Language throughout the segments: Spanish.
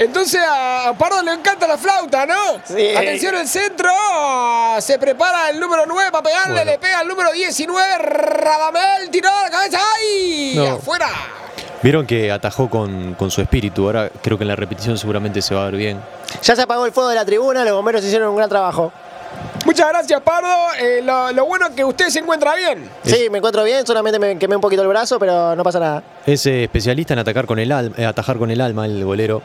Entonces a Pardo le encanta la flauta, ¿no? Sí. Atención el centro. Se prepara el número 9 para pegarle. Bueno. Le pega el número 19. Radamel tiró a la cabeza. ¡Ay! No. Afuera. Vieron que atajó con, con su espíritu. Ahora creo que en la repetición seguramente se va a ver bien. Ya se apagó el fuego de la tribuna, los bomberos hicieron un gran trabajo. Muchas gracias, Pardo. Eh, lo, lo bueno es que usted se encuentra bien. Sí, me encuentro bien, solamente me quemé un poquito el brazo, pero no pasa nada. Es eh, especialista en atacar con el alma, eh, atajar con el alma, el golero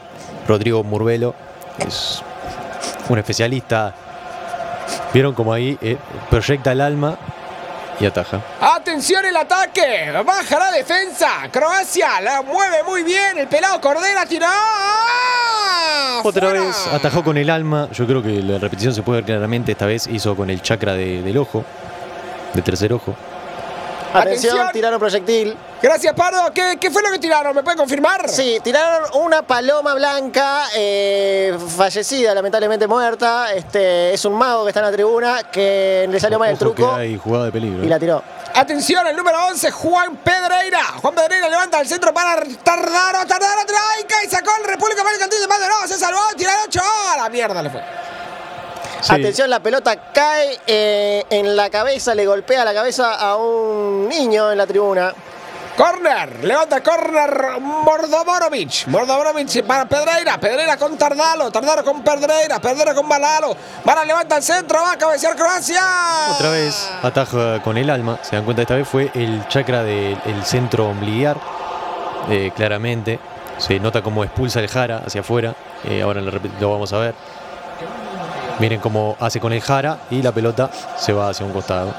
Rodrigo Murbelo. Es un especialista. Vieron como ahí eh, proyecta el alma y ataja. Atención el ataque. Baja la defensa. Croacia la mueve muy bien. El pelado Cordera tiró. Otra ¡Fuera! vez atajó con el alma. Yo creo que la repetición se puede ver claramente. Esta vez hizo con el chakra de- del ojo, de tercer ojo. Atención, Atención. tiraron proyectil. Gracias, Pardo. ¿Qué, qué fue lo que tiraron? ¿Me puede confirmar? Sí, tiraron una paloma blanca, eh, fallecida, lamentablemente muerta. Este, es un mago que está en la tribuna que le salió mal el truco jugada de peligro. y la tiró. Atención, el número 11, Juan Pedreira. Juan Pedreira levanta el centro para Tardaro. Tardaro traica y sacó el República Mercantil de Maldonado. Se salvó, tira el 8. ¡A la mierda le fue! Sí. Atención, la pelota cae eh, en la cabeza, le golpea la cabeza a un niño en la tribuna. Corner, levanta corner Mordovorovic. Mordovorovic para Pedreira. Pedreira con Tardalo. Tardalo con Pedreira. Pedreira con Balalo. Bala levanta el centro. Va a cabecear Croacia. Otra vez ataja con el alma. Se dan cuenta, esta vez fue el chakra del el centro ombliguar. eh, claramente. Se nota cómo expulsa el jara hacia afuera. eh, ahora lo vamos a ver. Miren cómo hace con el jara y la pelota se va hacia un costado.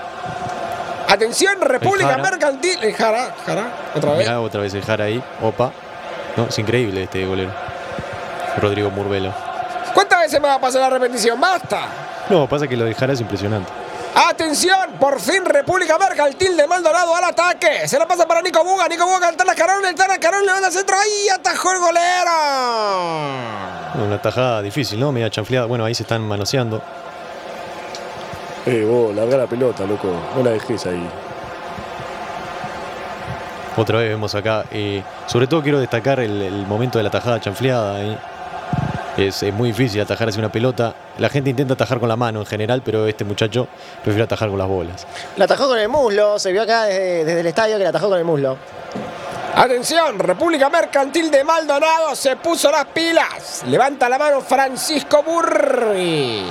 Atención, República Jara. Mercantil. El Jara, Jara, otra vez. Mirá otra vez el jara ahí. Opa. No, es increíble este golero. Rodrigo Murbelo. ¿Cuántas veces me va a pasar la repetición? ¡Basta! No, pasa que lo de jara es impresionante. Atención, por fin República Mercantil de Maldonado al ataque. Se la pasa para Nico Buga. Nico Buga canta la Carón, el Tana Carón levanta el centro. ¡Ahí atajó el golero! Una tajada difícil, ¿no? Media chanfleada. Bueno, ahí se están manoseando. Eh, vos, larga la pelota, loco. No la dejes ahí. Otra vez vemos acá. eh, sobre todo quiero destacar el, el momento de la tajada chanfleada. ahí. Es, es muy difícil atajar hacia una pelota. La gente intenta atajar con la mano en general, pero este muchacho prefiere atajar con las bolas. La atajó con el muslo, se vio acá desde, desde el estadio que la atajó con el muslo. Atención, República Mercantil de Maldonado se puso las pilas. Levanta la mano Francisco Burri.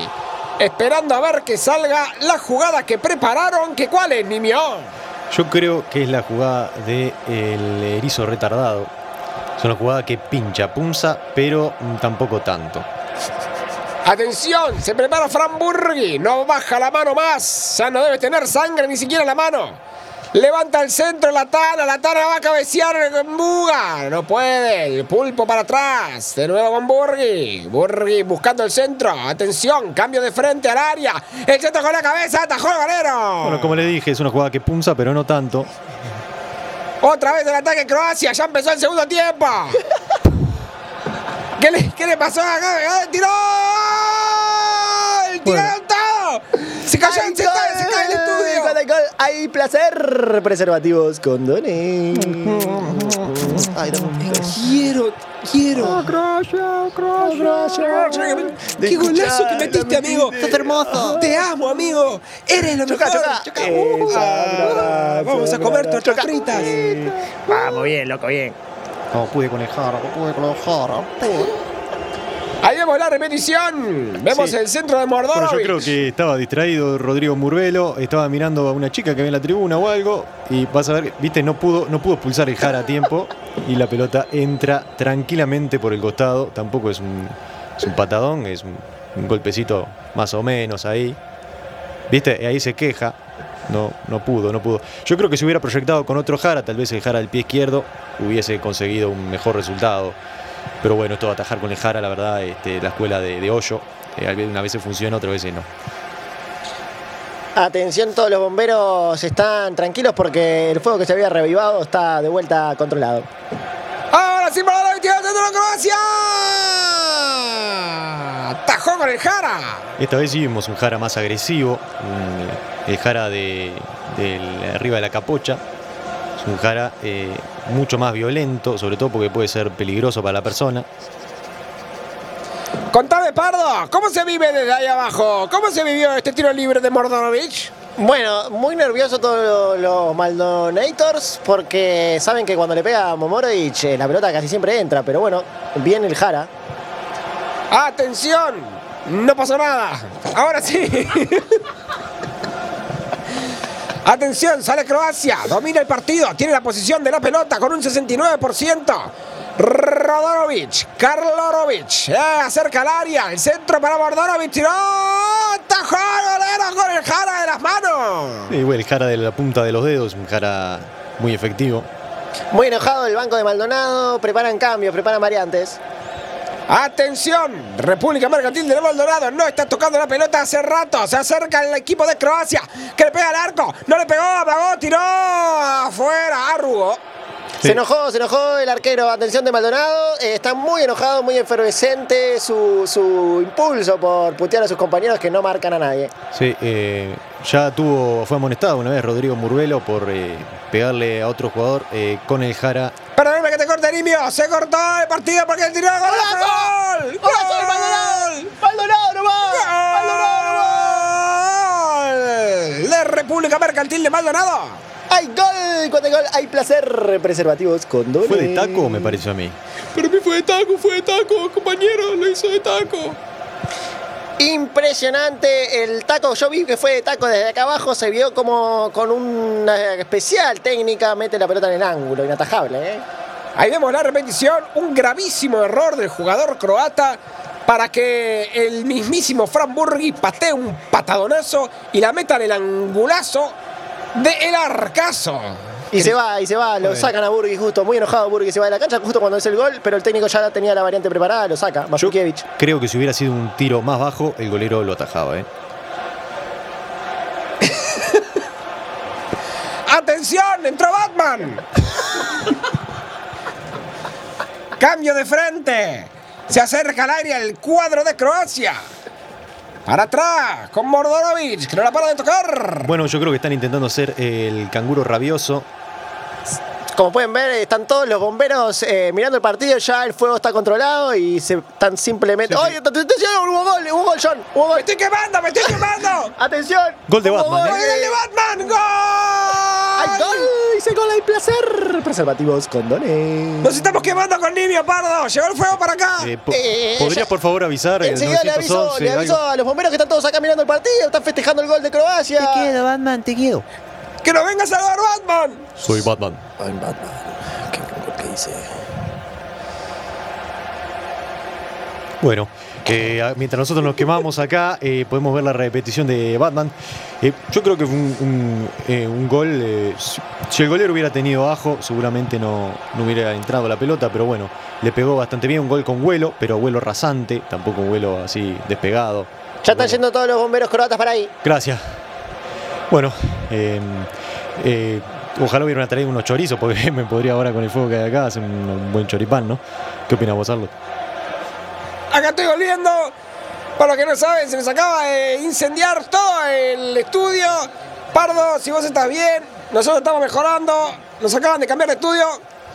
Esperando a ver que salga la jugada que prepararon. ¿Que cuál es, niño? Yo creo que es la jugada del erizo retardado. Es una jugada que pincha, punza, pero tampoco tanto. Atención, se prepara Fran Burgui. No baja la mano más. Ya no debe tener sangre ni siquiera en la mano. Levanta el centro, la Tana. La Tana va a cabecear con Buga. No puede. El pulpo para atrás. De nuevo con Burgui. Burgui buscando el centro. Atención, cambio de frente al área. El centro con la cabeza. Atajó el galero. Bueno, como le dije, es una jugada que punza, pero no tanto. Otra vez el ataque Croacia. Ya empezó el segundo tiempo. ¿Qué le, qué le pasó acá? ¡Ah, ¡Tiró! ¡El Bueno. todo! Se cayó, ¡Ay, se, cae, se cae el estudio. Gol, gol! ¡Hay placer! Preservativos condones. Ay, dame un beso. Quiero, quiero. ¡Qué golazo que metiste, amigo! ¡Estás hermoso! ¡Te amo, amigo! ¡Eres lo Choca, mejor! choca. Uh, Esa, vamos a comer tortas fritas. Vamos, bien, loco, bien. No pude con el jara, no pude con el jara. Ahí vemos la repetición. Vemos Sí. el centro de Mordor. Bueno, yo creo que estaba distraído Rodrigo Murbelo, estaba mirando a una chica que había en la tribuna o algo, y vas a ver, viste, no pudo, no pudo expulsar el jara a tiempo, y la pelota entra tranquilamente por el costado, tampoco es un, es un patadón, es un, un golpecito más o menos ahí. Viste, ahí se queja. No, no pudo, no pudo. Yo creo que si hubiera proyectado con otro Jara, tal vez el Jara del pie izquierdo hubiese conseguido un mejor resultado. Pero bueno, esto de atajar con el Jara, la verdad, este, la escuela de, de Hoyo, eh, una vez funciona, otra vez no. Atención, todos los bomberos están tranquilos porque el fuego que se había revivado está de vuelta controlado. Ahora sí, tiró el centro de Croacia. Con el Jara. Esta vez sí vimos un Jara más agresivo, un- el Jara de, arriba de la capocha. Es un Jara eh, mucho más violento, sobre todo porque puede ser peligroso para la persona. Contame, Pardo, ¿cómo se vive desde ahí abajo? ¿Cómo se vivió este tiro libre de Mordonovich? Bueno, muy nervioso todos los Maldonators porque saben que cuando le pega a Momorovic eh, la pelota casi siempre entra, pero bueno, viene el Jara. ¡Atención! No pasó nada. Ahora sí. Atención, sale Croacia, domina el partido, tiene la posición de la pelota con un 69%. Rodorovic, Karlorovic, eh, acerca al área, el centro para Bordorovic, tiró, tajó el golero con el jara de las manos. Y bueno, el Jara de la punta de los dedos, un Jara muy efectivo. Muy enojado el banco de Maldonado, preparan cambios, preparan variantes. Atención, República Mercantil de Maldonado no está tocando la pelota hace rato. Se acerca el equipo de Croacia que le pega al arco. No le pegó, apagó, tiró afuera, arrugó. Se enojó, se enojó el arquero. Atención de Maldonado. eh, está muy enojado, muy efervescente su, su impulso por putear a sus compañeros que no marcan a nadie. Sí, eh, ya tuvo, fue amonestado una vez Rodrigo Murvelo por eh, pegarle a otro jugador eh, con el Jara. Perdóname que te corte, Nimio. Se cortó el partido porque el tiró gol. ¡Gol! ¡Gol! ¡Maldonado ¡Gol! De República Mercantil de Maldonado. ¡Hay gol! Cuando hay gol hay placer. Preservativos con doble. ¿Fue de taco me pareció a mí? Pero mí fue de taco, fue de taco, compañero. Lo hizo de taco. Impresionante el taco. Yo vi que fue de taco desde acá abajo. Se vio como con una especial técnica. Mete la pelota en el ángulo. Inatajable, ¿eh? Ahí vemos la repetición, un gravísimo error del jugador croata para que el mismísimo Fran Burgui patee un patadonazo y la meta en el angulazo de El Arcazo. Y se va, y se va, lo sacan a Burgui justo, muy enojado Burgui, se va de la cancha justo cuando es el gol, pero el técnico ya tenía la variante preparada, lo saca, Yo Masukiewicz. creo que si hubiera sido un tiro más bajo, el golero lo atajaba. ¿eh? ¡Atención! ¡Entró Batman! Cambio de frente. Se acerca al área el cuadro de Croacia. Para atrás, con Mordorovic, que no la para de tocar. Bueno, yo creo que están intentando hacer el canguro rabioso. Como pueden ver, están todos los bomberos eh, mirando el partido, ya el fuego está controlado y se están simplemente... Sí, sí. ¡Oye, atención! ¡Hubo gol! ¡Hubo gol, John! ¡Hubo ¡Me gol! estoy quemando, me estoy quemando! ¡Atención! Gol de Batman, gol. ¿eh? ¡Gol de Batman! ¡Gol! ¡Hay gol! ¡Dice gol! ¡Hay placer! Preservativos con dones. Nos estamos quemando con Nimio, Pardo. Llegó el fuego para acá. Eh, po- Eh, ¿Podría ya- por favor avisar el Enseguida le aviso, 911? le aviso a los bomberos que están todos acá mirando el partido, están festejando el gol de Croacia. Batman, te quiero. ¡Que nos venga a salvar Batman! Soy Batman. I'm Batman. ¿Qué, qué hice? Bueno, eh, mientras nosotros nos quemamos acá, eh, podemos ver la repetición de Batman. Eh, yo creo que fue un, un, un gol. si, el golero hubiera tenido ajo, seguramente no, no hubiera entrado la pelota, pero bueno, le pegó bastante bien. Un gol con vuelo, pero vuelo rasante, tampoco un vuelo así despegado. Ya están Bueno, yendo todos los bomberos croatas para ahí. Gracias. Bueno, eh, ojalá hubieran traído unos chorizos, porque me podría ahora con el fuego que hay acá hacer un, un buen choripán, ¿no? ¿Qué opinas vos, Arlo? Acá estoy oliendo. Para los que no saben, se nos acaba de incendiar todo el estudio. Pardo, si vos estás bien, nosotros estamos mejorando. Nos acaban de cambiar de estudio.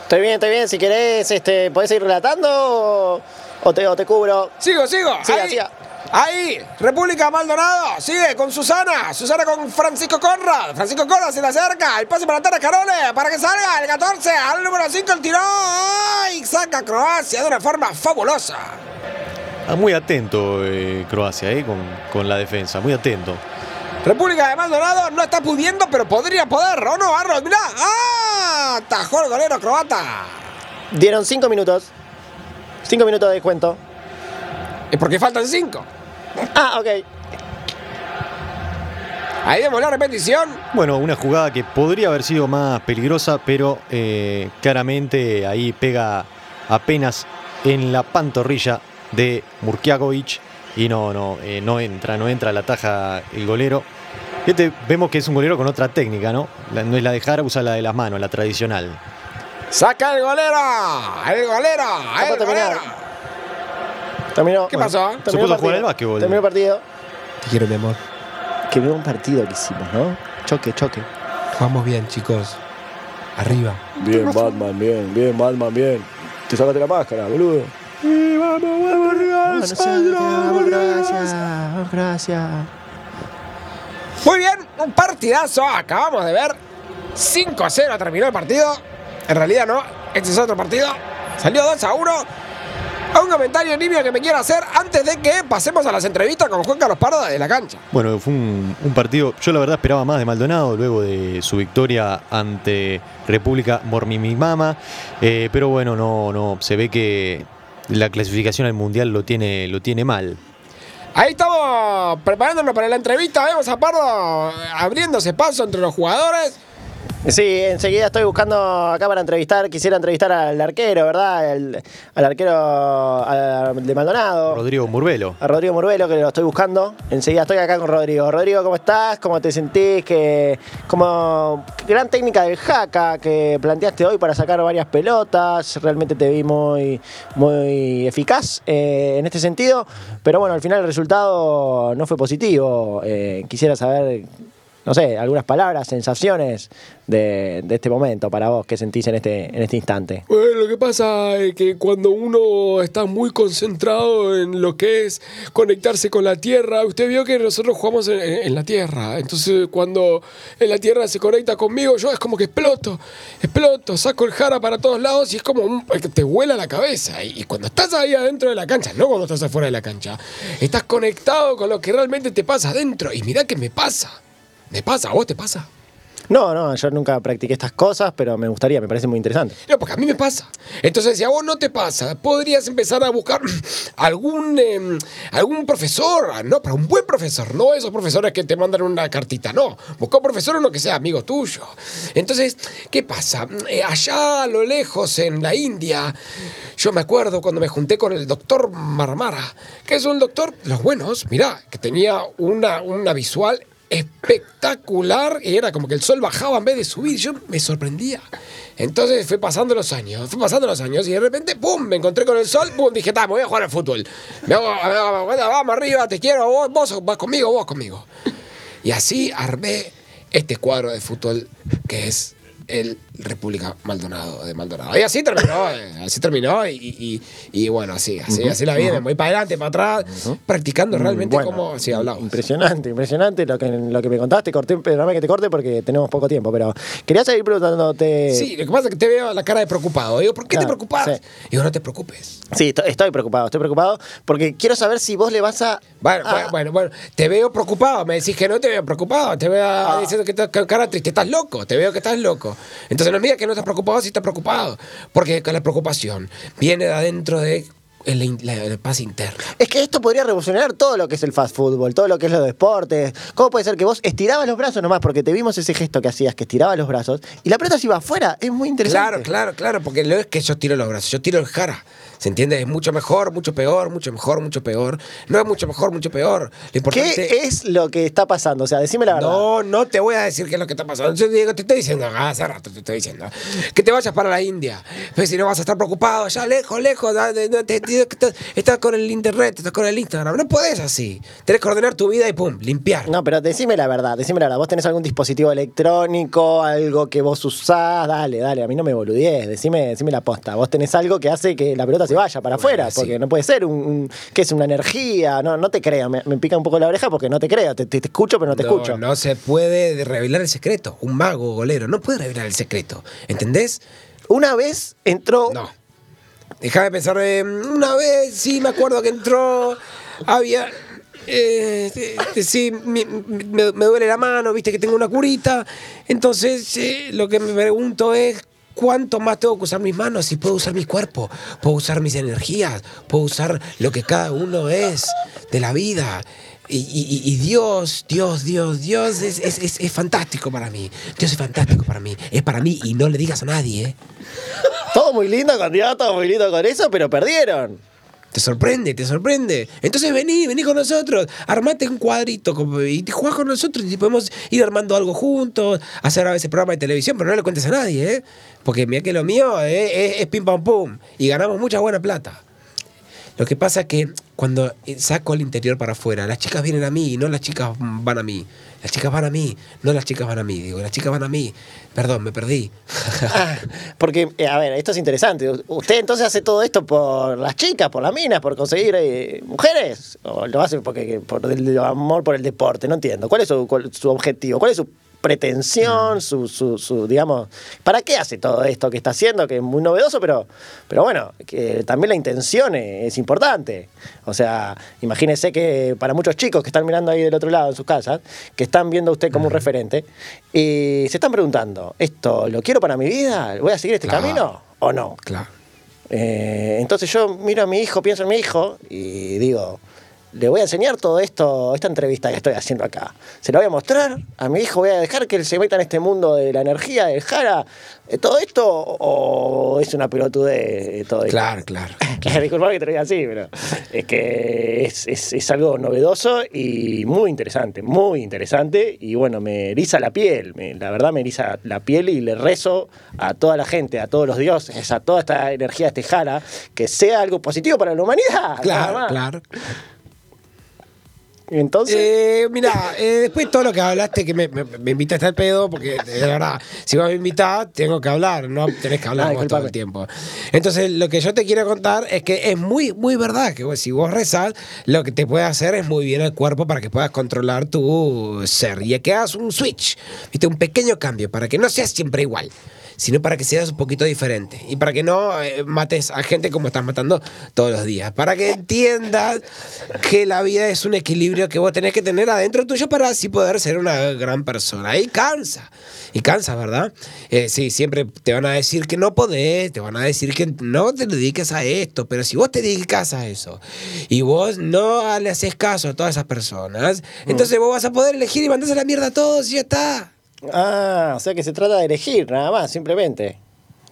Estoy bien, estoy bien. Si querés, este, ¿podés ir relatando o, te, o te cubro? Sigo, sigo. Siga, ahí, siga. ahí, República Maldonado. Sigue con Susana. Susana con Francisco Conrad. Francisco Conrad se le acerca. El pase para Tara Carole para que salga el 14. Al número 5 el tirón. ¡Ay! Saca Croacia de una forma fabulosa. Ah, muy atento eh, Croacia, eh, con, con la defensa, muy atento. República de Maldonado no está pudiendo, pero podría poder, ¿o no, Arnold? Mirá, ¡ah! Tajó el golero croata. Dieron cinco minutos. Cinco minutos de descuento. Es porque faltan cinco. Ah, ok. Ahí vemos la repetición. Bueno, una jugada que podría haber sido más peligrosa, pero eh, claramente ahí pega apenas en la pantorrilla de Murkiakovic y no, no, eh, no entra, no entra la taja el golero. Este, vemos que es un golero con otra técnica, ¿no? La- no es la de Jara, usa la de las manos, la tradicional. Saca el golero. El golero. El golero. Terminó. ¿Qué pasó? Terminó Se puso jugar el básquetbol. Terminó el partido. Te quiero, mi amor. Qué buen partido que hicimos, ¿no? Choque, choque. Vamos bien, chicos. Arriba. Bien, Batman, bien, bien, Batman, bien. Te sacaste la máscara, boludo. Vamos, vamos, vamos, Croacia, vamos, Croacia. Muy bien, un partidazo. Acabamos de ver. 5 a 0 terminó el partido. En realidad no, este es otro partido. Salió 2 a 1. Un comentario nimio que me quiero hacer antes de que pasemos a las entrevistas con Juan Carlos Pardo de la cancha. Bueno, fue un, un partido, yo la verdad esperaba más de Maldonado luego de su victoria ante República Mormimimama, eh, pero bueno, no, no, se ve que la clasificación al Mundial lo tiene, lo tiene mal. Ahí estamos preparándonos para la entrevista. Vemos a Pardo abriéndose paso entre los jugadores. Sí, enseguida estoy buscando acá para entrevistar, quisiera entrevistar al arquero, ¿verdad? El- al arquero a- de Maldonado. Rodrigo Murbelo. A Rodrigo Murbelo, que lo estoy buscando. Enseguida estoy acá con Rodrigo. Rodrigo, ¿cómo estás? ¿Cómo te sentís? Que, como gran técnica del jaca que planteaste hoy para sacar varias pelotas. Realmente te vi muy, muy eficaz eh, en este sentido. Pero bueno, al final el resultado no fue positivo. Eh, quisiera saber, no sé, algunas palabras, sensaciones de, este momento para vos. ¿Qué sentís en este, en este instante? Bueno, lo que pasa es que cuando uno está muy concentrado en lo que es conectarse con la Tierra, usted vio que nosotros jugamos en, la Tierra. Entonces, cuando la Tierra se conecta conmigo, yo es como que exploto, exploto, saco el jara para todos lados y es como que te vuela la cabeza. Y, y cuando estás ahí adentro de la cancha, no cuando estás afuera de la cancha, estás conectado con lo que realmente te pasa adentro. Y mirá que me pasa. Me pasa, ¿a vos te pasa? No, no, yo nunca practiqué estas cosas, pero me gustaría, me parece muy interesante. No, porque a mí me pasa. Entonces, si a vos no te pasa, podrías empezar a buscar algún, eh, algún profesor, ¿no? Para un buen profesor, no esos profesores que te mandan una cartita, no. Busca un profesor uno que sea amigo tuyo. Entonces, ¿qué pasa? Eh, allá a lo lejos, en la India, yo me acuerdo cuando me junté con el doctor Marmara, que es un doctor los buenos, mirá, que tenía una, una visual espectacular y era como que el sol bajaba en vez de subir. Yo me sorprendía. Entonces fue pasando los años, fue pasando los años y de repente, ¡pum! Me encontré con el sol, ¡pum! Dije, "Ta, me voy a jugar al fútbol. Me vamos arriba, te quiero, vos vas conmigo, vos conmigo. Y así armé este cuadro de fútbol que es el República Maldonado de Maldonado. Y así terminó, eh, así terminó y, y- y bueno, así, así, así la vida, voy para adelante, para atrás, practicando realmente Bueno, como si. Impresionante, impresionante lo que, lo que me contaste. Corté, perdóname que te corte porque tenemos poco tiempo, pero quería seguir preguntándote. Sí, lo que pasa es que te veo la cara de preocupado. Digo, ¿por qué Claro, te preocupas? sí. Digo, no te preocupes. Sí, estoy, preocupado, estoy preocupado porque quiero saber si vos le vas a. Bueno, a- bueno, bueno, bueno, te veo preocupado. Me decís que no te veo preocupado. Te veo Ah. diciendo que estás cara triste. Estás loco. Te veo que estás loco. Entonces no me digas que no estás preocupado si estás preocupado. Porque la preocupación viene de adentro de in- la- la paz interna. Es que esto podría revolucionar todo lo que es el fast football, todo lo que es los deportes. ¿Cómo puede ser que vos estirabas los brazos nomás? Porque te vimos ese gesto que hacías, que estirabas los brazos y la pelota se iba afuera. Es muy interesante. Claro, claro, claro, porque no es que yo tiro los brazos, yo tiro el jara. ¿Se entiende? Es mucho mejor, mucho peor, mucho mejor, mucho peor. No es mucho mejor, mucho peor. Lo importante ¿Qué es lo que está pasando? O sea, decime la verdad. No, no te voy a decir qué es lo que está pasando. Yo Diego, te estoy diciendo, ah, hace rato te estoy diciendo, que te vayas para la India. Pues si no vas a estar preocupado, allá lejos, lejos, estás, estás con el internet, estás con el Instagram. No podés así. Tenés que ordenar tu vida y pum, limpiar. No, pero decime la verdad, decime la verdad. ¿Vos tenés algún dispositivo electrónico, algo que vos usás? Dale, dale, a mí no me boludies, decime, decime la posta. Vos tenés algo que hace que la pelota se vaya para afuera, porque no puede ser un, un- ¿qué es? Una energía, no, no te creo, me, me pica un poco la oreja porque no te creo, te, te- te escucho pero no te escucho. No se puede revelar el secreto. Un mago golero no puede revelar el secreto. ¿Entendés? Una vez entró... No. Déjame pensar. eh, una vez, sí, me acuerdo que entró. Había. eh, eh, eh, sí, me duele la mano, viste que tengo una curita. Entonces, eh, lo que me pregunto es. ¿Cuánto más tengo que usar mis manos si puedo usar mi cuerpo? Puedo usar mis energías, puedo usar lo que cada uno es de la vida. Y, Dios, Dios, Dios, Dios es, es- es- es fantástico para mí. Dios es fantástico para mí. Es para mí y no le digas a nadie, ¿eh? Todo muy lindo todo muy lindo con eso, pero perdieron. Te sorprende, te sorprende. Entonces vení, vení con nosotros. Armate un cuadrito y te jugás con nosotros y podemos ir armando algo juntos, hacer a veces programa de televisión, pero no le cuentes a nadie, ¿eh? Porque mira que lo mío eh, es, es pim pam pum y ganamos mucha buena plata. Lo que pasa es que cuando saco el interior para afuera, las chicas vienen a mí y no las chicas van a mí. Las chicas van a mí. No las chicas van a mí. Digo, las chicas van a mí. Perdón, me perdí. Ah, porque, eh, a ver, esto es interesante. ¿Usted entonces hace todo esto por las chicas, por las minas, por conseguir eh, mujeres? ¿O lo hace porque, por el amor por el deporte? No entiendo. ¿Cuál es su, cuál- su objetivo? ¿Cuál es su pretensión? Su, su, su, digamos, ¿para qué hace todo esto que está haciendo? Que es muy novedoso, pero, pero bueno, que también la intención es, es importante. O sea, imagínese que para muchos chicos que están mirando ahí del otro lado en sus casas, que están viendo a usted como un referente, y se están preguntando, ¿esto lo quiero para mi vida? ¿Voy a seguir este Claro. camino o no? Claro. Eh, entonces yo miro a mi hijo, pienso en mi hijo y digo, le voy a enseñar todo esto, esta entrevista que estoy haciendo acá. Se lo voy a mostrar a mi hijo, voy a dejar que él se meta en este mundo de la energía, del jara, eh, todo esto, o es una pelotudez todo esto. Claro, claro. Disculpa que te lo diga así, pero es que es, es- es algo novedoso y muy interesante, muy interesante. Y bueno, me eriza la piel, me- la verdad me eriza la piel y le rezo a toda la gente, a todos los dioses, a toda esta energía este jara, que sea algo positivo para la humanidad. Claro, claro. Entonces, Eh, mira, eh, después de todo lo que hablaste, que me, me, me invitaste al pedo, porque de verdad, si vos me invitás, tengo que hablar, no tenés que hablar Ah, vos todo el tiempo. Entonces, lo que yo te quiero contar es que es muy, muy verdad que vos, si vos rezás, lo que te puede hacer es muy bien al cuerpo para que puedas controlar tu ser y que hagas un switch, ¿viste? un pequeño cambio, para que no seas siempre igual sino para que seas un poquito diferente y para que no eh, mates a gente como estás matando todos los días, para que entiendas que la vida es un equilibrio que vos tenés que tener adentro tuyo para así poder ser una gran persona. Y cansa, y cansa, ¿verdad? Eh, sí, siempre te van a decir que no podés, te van a decir que no te dediques a esto, pero si vos te dedicas a eso y vos no le haces caso a todas esas personas, entonces vos vas a poder elegir y mandarse a la mierda a todos y ya está. Ah, o sea que se trata de elegir, nada más, simplemente.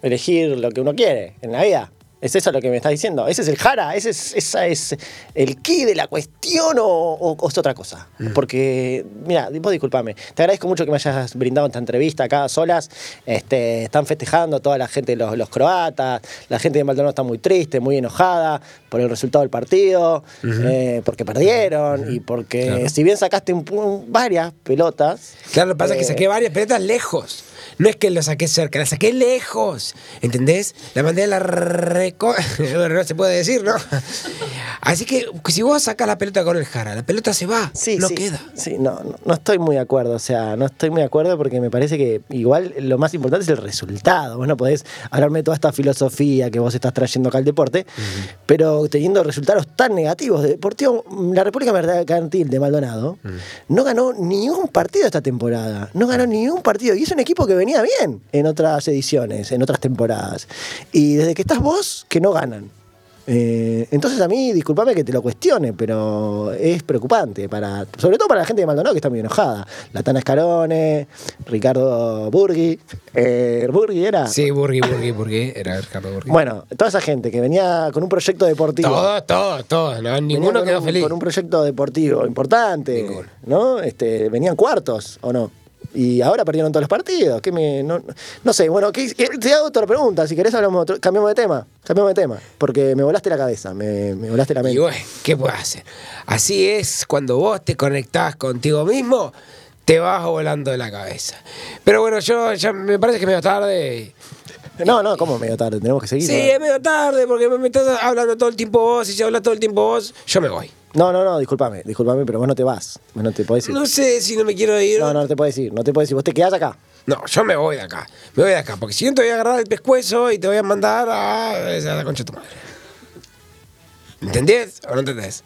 Elegir lo que uno quiere en la vida. ¿Es eso lo que me estás diciendo? ¿Ese es el jara? ¿Ese es, ¿Esa es el key de la cuestión o, o- o es otra cosa? Porque, mira, vos disculpame, te agradezco mucho que me hayas brindado esta entrevista acá a solas. Este, están festejando toda la gente, los, los croatas, la gente de Maldonado está muy triste, muy enojada por el resultado del partido, eh, porque perdieron y porque Claro. si bien sacaste un pu- varias pelotas... Claro, lo que pasa es que eh, saqué varias pelotas lejos. No es que lo saqué cerca, la saqué lejos. ¿Entendés? La mandé a la reco... no se puede decir, ¿no? Así que si vos sacas la pelota con el jara, la pelota se va, Sí, no sí, queda. Sí, no, no, no estoy muy de acuerdo. O sea, no estoy muy de acuerdo porque me parece que igual lo más importante es el resultado. Vos no podés hablarme de toda esta filosofía que vos estás trayendo acá al deporte, pero teniendo resultados tan negativos. De Deportivo, la República Mercantil de Maldonado no ganó ni un partido esta temporada. No ganó ni un partido. Y es un equipo que venía bien en otras ediciones, en otras temporadas. Y desde que estás vos, que no ganan. Eh, entonces a mí, discúlpame que te lo cuestione, pero es preocupante, para, sobre todo para la gente de Maldonado que está muy enojada. Latana Escarone, Ricardo Burgui. Eh, ¿Burgui era? Sí, Burgui, Burgui, Burgui. Era Ricardo Burgui. Bueno, toda esa gente que venía con un proyecto deportivo. todos, todos, todos. ¿no? venía Ninguno quedó un- feliz. Con un proyecto deportivo importante, Ninguno. ¿no? Este, venían cuartos, ¿o no? Y ahora perdieron todos los partidos. ¿Qué me, no, no sé, bueno, ¿qué- qué- te hago otra pregunta. Si querés, hablamos otro- cambiamos de tema. Cambiamos de tema. Porque me volaste la cabeza, me, me volaste la Y mente. bueno, ¿qué puedo hacer? Así es, cuando vos te conectás contigo mismo, te vas volando de la cabeza. Pero bueno, yo ya me parece que es medio tarde. No, no, ¿cómo medio tarde? Tenemos que seguir. Sí, es medio tarde porque me estás hablando todo el tiempo vos y si hablas todo el tiempo vos, yo me voy. No, no, no, discúlpame, discúlpame, pero vos no te vas. Vos no te podés ir. No sé si no me quiero ir. No, no, no te podés ir, no te podés ir. Vos te quedás acá. No, yo me voy de acá. Me voy de acá. Porque si no te voy a agarrar el pescuezo y te voy a mandar a, a la concha de tu madre. ¿Entendés o no entendés?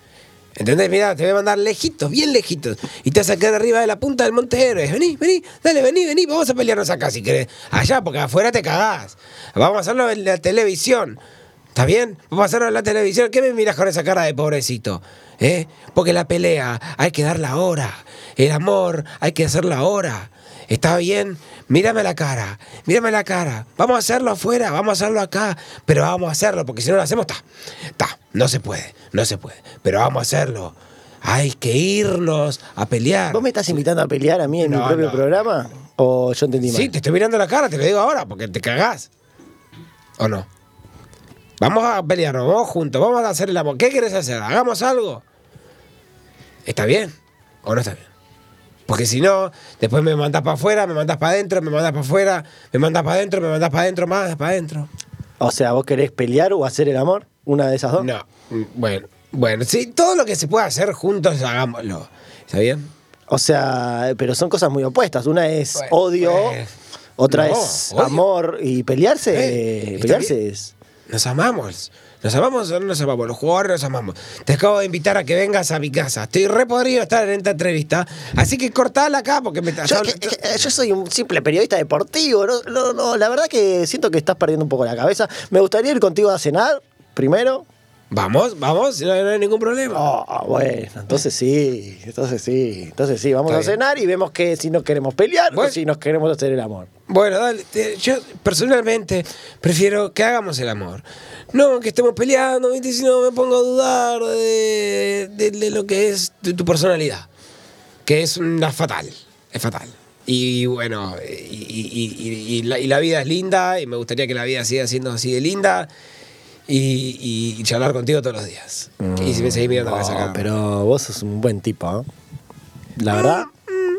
¿Entendés? Mira, te voy a mandar lejitos, bien lejitos. Y te vas a quedar arriba de la punta del Monte Héroes. Vení, vení, dale, vení, vení. Vamos a pelearnos acá si querés. Allá, porque afuera te cagás. Vamos a hacerlo en la televisión. ¿Está bien? Vamos a hacerlo en la televisión. ¿Qué me miras con esa cara de pobrecito? ¿Eh? Porque la pelea hay que darla ahora. El amor hay que hacerlo ahora. ¿Está bien? Mírame la cara, mírame la cara. Vamos a hacerlo afuera, vamos a hacerlo acá, pero vamos a hacerlo, porque si no lo hacemos, está, está, no se puede, no se puede, pero vamos a hacerlo. Hay que irnos a pelear. ¿Vos me estás invitando a pelear a mí en mi propio no. programa? ¿O yo entendí mal? Sí, te estoy mirando la cara, te lo digo ahora, porque te cagás. ¿O no? Vamos a pelearnos, vamos juntos, vamos a hacer el amor. ¿Qué quieres hacer? ¿Hagamos algo? ¿Está bien o no está bien? Porque si no, después me mandás para afuera, me mandás para adentro, me mandás para afuera, me mandás para adentro, me mandás para adentro, más para adentro. O sea, ¿vos querés pelear o hacer el amor? ¿Una de esas dos? No, bueno, bueno, sí, todo lo que se pueda hacer juntos, hagámoslo. ¿Está bien? O sea, pero son cosas muy opuestas. Una es Bueno, odio, pues, otra no, es odio. amor y pelearse. Eh, pelearse es. Nos amamos. ¿Nos amamos o no nos amamos? Los jugadores nos amamos. Te acabo de invitar a que vengas a mi casa. Estoy re podrido de estar en esta entrevista. Así que cortala acá porque me estás Yo, que- que- yo soy un simple periodista deportivo. No, no, no, la verdad que siento que estás perdiendo un poco la cabeza. Me gustaría ir contigo a cenar primero. Vamos, vamos, no, no hay ningún problema. Ah, bueno, entonces sí, entonces sí, entonces sí, vamos Está a bien. cenar y vemos que si nos queremos pelear Bueno. o si nos queremos hacer el amor. Bueno, dale. te- Yo personalmente prefiero que hagamos el amor. No que estemos peleando, ¿viste? Si no me pongo a dudar de, de- de lo que es tu, tu personalidad. Que es una fatal. Es fatal. Y bueno, y, y- y- y la, y la vida es linda y me gustaría que la vida siga siendo así de linda. Y, y charlar contigo todos los días. Y si me seguís mirando No, cara. pero vos sos un buen tipo, ¿eh? La verdad,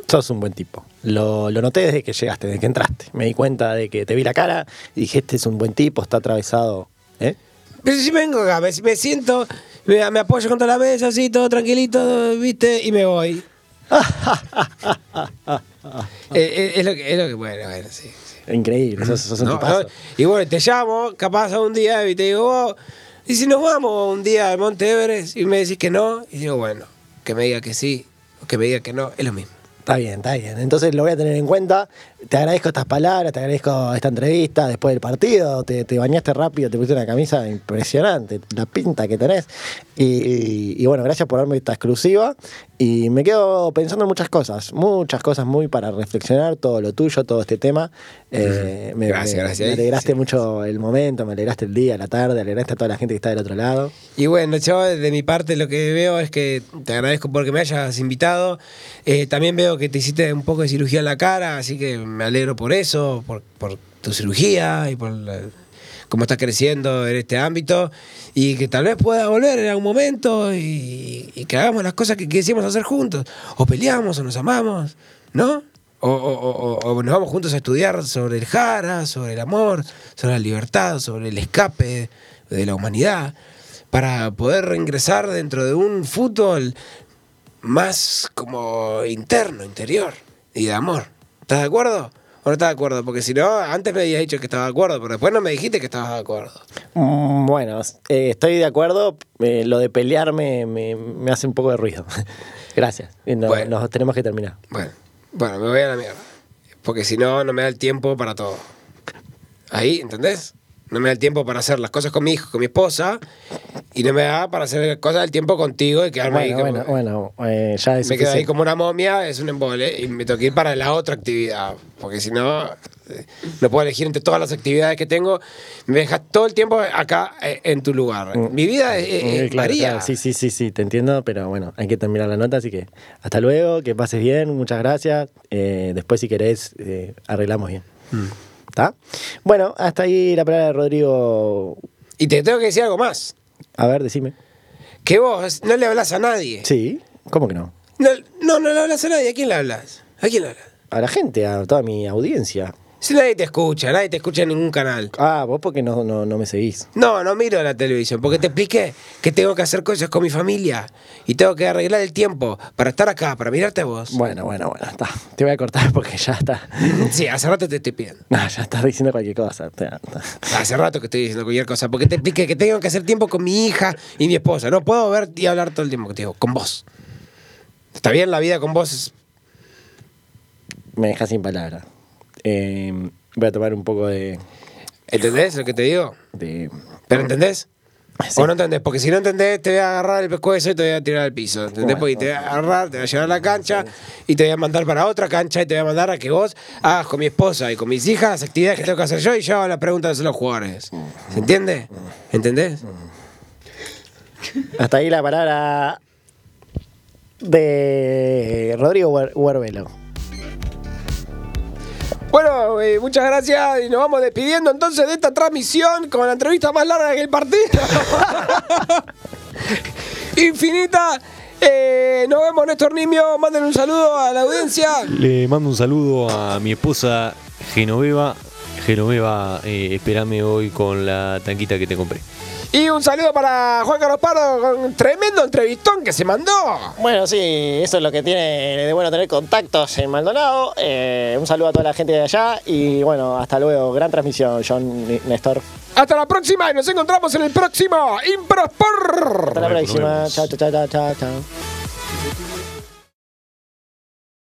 sos un buen tipo. Lo, lo noté desde que llegaste, desde que entraste. Me di cuenta de que te vi la cara y dije, este es un buen tipo, está atravesado. ¿Eh? Pero si vengo acá, me, me siento, me, me apoyo contra la mesa, así, todo tranquilito, ¿viste? Y me voy. Eh, eh, es, lo que, es lo que, bueno, bueno, sí. sí. Increíble, sos, sos un No, no, y bueno, te llamo, capaz a un día y te digo, vos, y si nos vamos un día al Monte Everest y me decís que no, y digo, bueno, que me diga que sí, o que me diga que no, es lo mismo. Está bien, está bien. Entonces lo voy a tener en cuenta. Te agradezco estas palabras, te agradezco esta entrevista después del partido. Te, te bañaste rápido, te pusiste una camisa impresionante, la pinta que tenés. Y, y- y bueno, gracias por darme esta exclusiva. Y me quedo pensando en muchas cosas, muchas cosas muy para reflexionar, todo lo tuyo, todo este tema. Eh, me, Gracias, me- gracias. Me alegraste Sí. mucho el momento, me alegraste el día, la tarde, alegraste a toda la gente que está del otro lado. Y bueno, yo de mi parte lo que veo es que te agradezco porque me hayas invitado. Eh, también veo que te hiciste un poco de cirugía en la cara, así que me alegro por eso, por, por tu cirugía y por la- cómo estás creciendo en este ámbito. Y que tal vez pueda volver en algún momento y, que hagamos las cosas que quisimos hacer juntos. O peleamos o nos amamos, ¿no? O- o nos vamos juntos a estudiar sobre el Jara, sobre el amor, sobre la libertad, sobre el escape de la humanidad, para poder reingresar dentro de un fútbol más como interno, interior y de amor. ¿Estás de acuerdo? ¿O no estás de acuerdo? Porque si no, antes me habías dicho que estabas de acuerdo, pero después no me dijiste que estabas de acuerdo. Mm, Bueno, eh, estoy de acuerdo. Eh, lo de pelear me, me- hace un poco de ruido. Gracias. No- Bueno. Nos tenemos que terminar. Bueno, bueno, me voy a la mierda. Porque si no, no me da el tiempo para todo. Ahí, ¿entendés? No me da el tiempo para hacer las cosas con mi hijo, con mi esposa, y no me da para hacer cosas del tiempo contigo y quedarme ahí como, bueno, bueno, eh, ya es me quedo ahí como una momia, es un embole, y me tengo que ir para la otra actividad. Porque si no, eh, no puedo elegir entre todas las actividades que tengo. Me dejas todo el tiempo acá eh, en tu lugar. Mi vida es, Eh, claro, claro, sí, sí, sí, sí, te entiendo, pero bueno, hay que terminar la nota, así que hasta luego, que pases bien, muchas gracias. Después, si querés, arreglamos bien. Mm. ¿Está? Bueno, hasta ahí la palabra de Rodrigo. Y te tengo que decir algo más. A ver, decime. Que vos no le hablas a nadie. Sí, ¿cómo que no? No, no, no le hablas a nadie. ¿A quién le hablas? ¿A quién le hablas? A la gente, a toda mi audiencia. Si nadie te escucha, nadie te escucha en ningún canal. Ah, vos porque no, no, no me seguís. No, no miro la televisión, porque te expliqué que tengo que hacer cosas con mi familia y tengo que arreglar el tiempo para estar acá, para mirarte a vos. Bueno, bueno, bueno, está. Te voy a cortar porque ya está. Sí, hace rato te estoy pidiendo. No, ya estás diciendo cualquier cosa. Está- está. Hace rato que estoy diciendo cualquier cosa, porque te expliqué que tengo que hacer tiempo con mi hija y mi esposa. No puedo ver y hablar todo el tiempo contigo, con vos. ¿Está bien la vida con vos? Es- Me dejas sin palabras. Eh, voy a tomar un poco de. ¿Entendés lo que te digo? de ¿Pero entendés? Sí. ¿O no entendés? Porque si no entendés, te voy a agarrar el pescuezo y te voy a tirar al piso. ¿Entendés? Porque te voy a agarrar, te voy a llevar a la cancha y te voy a mandar para otra cancha y te voy a mandar a que vos hagas con mi esposa y con mis hijas las actividades que tengo que hacer yo y yo hago las preguntas de los jugadores. ¿Se entiende? ¿Entendés? Hasta ahí la palabra de Rodrigo Huer- Huervelo. Bueno, eh, muchas gracias y nos vamos despidiendo entonces de esta transmisión con la entrevista más larga que el partido. Infinita Eh, nos vemos, Néstor Nimio. Manden un saludo a la audiencia. Le mando un saludo a mi esposa Genoveva. Genoveva, eh, espérame hoy con la tanquita que te compré. Y un saludo para Juan Carlos Pardo con un tremendo entrevistón que se mandó. Bueno, sí, eso es lo que tiene de bueno tener contactos en Maldonado. Eh, un saludo a toda la gente de allá y bueno, hasta luego. Gran transmisión, John Néstor. Hasta la próxima y nos encontramos en el próximo Improsport. Hasta la próxima. Chao, chao, chao, chao, chao.